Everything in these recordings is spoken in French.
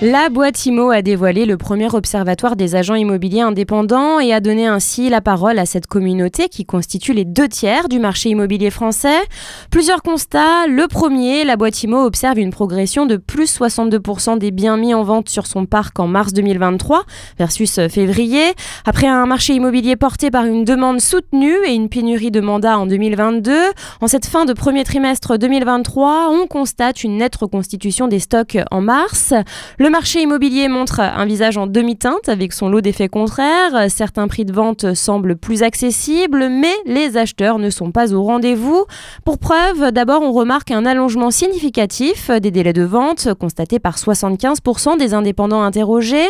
La boîte IMO a dévoilé le premier observatoire des agents immobiliers indépendants et a donné ainsi la parole à cette communauté qui constitue les deux tiers du marché immobilier français. Plusieurs constats. Le premier, la boîte observe une progression de plus 62% des biens mis en vente sur son parc en mars 2023 versus février. Après un marché immobilier porté par une demande soutenue et une pénurie de mandats en 2022, en cette fin de premier trimestre 2023, on constate une nette reconstitution des stocks en mars. Le marché immobilier montre un visage en demi-teinte avec son lot d'effets contraires. Certains prix de vente semblent plus accessibles, mais les acheteurs ne sont pas au rendez-vous. Pour preuve, d'abord, on remarque un allongement significatif des délais de vente constaté par 75% des indépendants interrogés.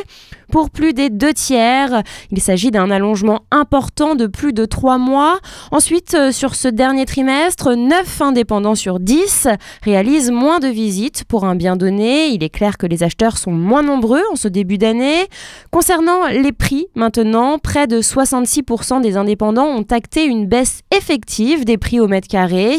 Pour plus des deux tiers, il s'agit d'un allongement important de plus de trois mois. Ensuite, sur ce dernier trimestre, 9 indépendants sur 10 réalisent moins de visites pour un bien donné. Il est clair que les acheteurs sont moins nombreux en ce début d'année. Concernant les prix, maintenant, près de 66% des indépendants ont acté une baisse effective des prix au mètre carré.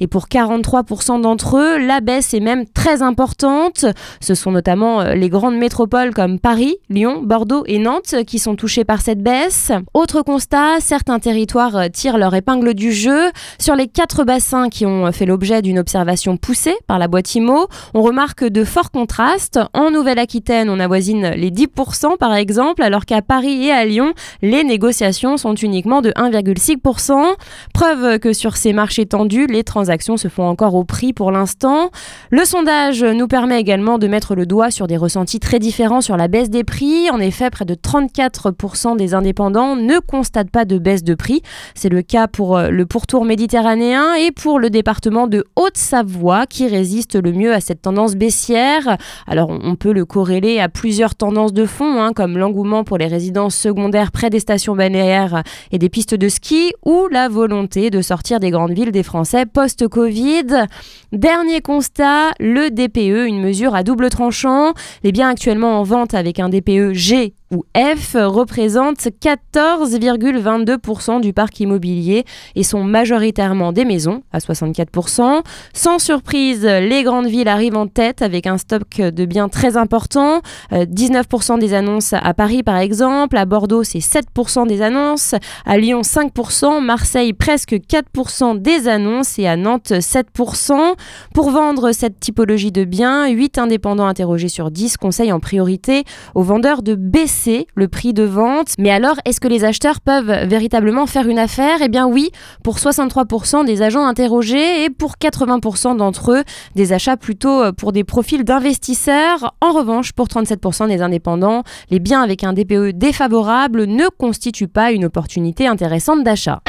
Et pour 43% d'entre eux, la baisse est même très importante. Ce sont notamment euh, les grandes métropoles comme Paris, Lyon, Bordeaux et Nantes qui sont touchés par cette baisse. Autre constat, certains territoires euh, tirent leur épingle du jeu. Sur les quatre bassins qui ont fait l'objet d'une observation poussée par la boîte IMO, on remarque de forts contrastes. En Nouvelle-Aquitaine, on avoisine les 10% par exemple, alors qu'à Paris et à Lyon, les négociations sont uniquement de 1,6%. Preuve que sur ces marchés tendus, les transactions se font encore au prix pour l'instant. Le sondage nous permet également de mettre le doigt sur des ressentis très différents sur la baisse des prix. En effet, près de 34% des indépendants ne constatent pas de baisse de prix. C'est le cas pour le pourtour méditerranéen et pour le département de Haute-Savoie qui résiste le mieux à cette tendance baissière. Alors on peut le corréler à plusieurs tendances de fond, hein, comme l'engouement pour les résidences secondaires près des stations balnéaires et des pistes de ski, ou la volonté de sortir des grandes villes des Français post-Covid. Dernier constat, le DPE, une mesure à double tranchant. Les biens actuellement en vente avec un DPE G ou F représente 14,22% du parc immobilier et sont majoritairement des maisons à 64%. Sans surprise, les grandes villes arrivent en tête avec un stock de biens très important. 19% euh, des annonces à Paris par exemple, à Bordeaux c'est 7% des annonces, à Lyon 5%, Marseille presque 4% des annonces et à Nantes 7%. Pour vendre cette typologie de biens, 8 indépendants interrogés sur 10 conseillent en priorité aux vendeurs de baisser le prix de vente. Mais alors, est-ce que les acheteurs peuvent véritablement faire une affaire? Eh bien oui, pour 63% des agents interrogés et pour 80% d'entre eux, des achats plutôt euh, pour des profils d'investisseurs. En revanche, pour 37% des indépendants, les biens avec un DPE défavorable ne constituent pas une opportunité intéressante d'achat.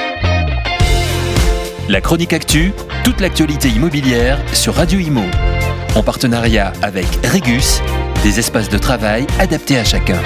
La chronique actu, toute l'actualité immobilière sur Radio Imo. En partenariat avec Regus, des espaces de travail adaptés à chacun.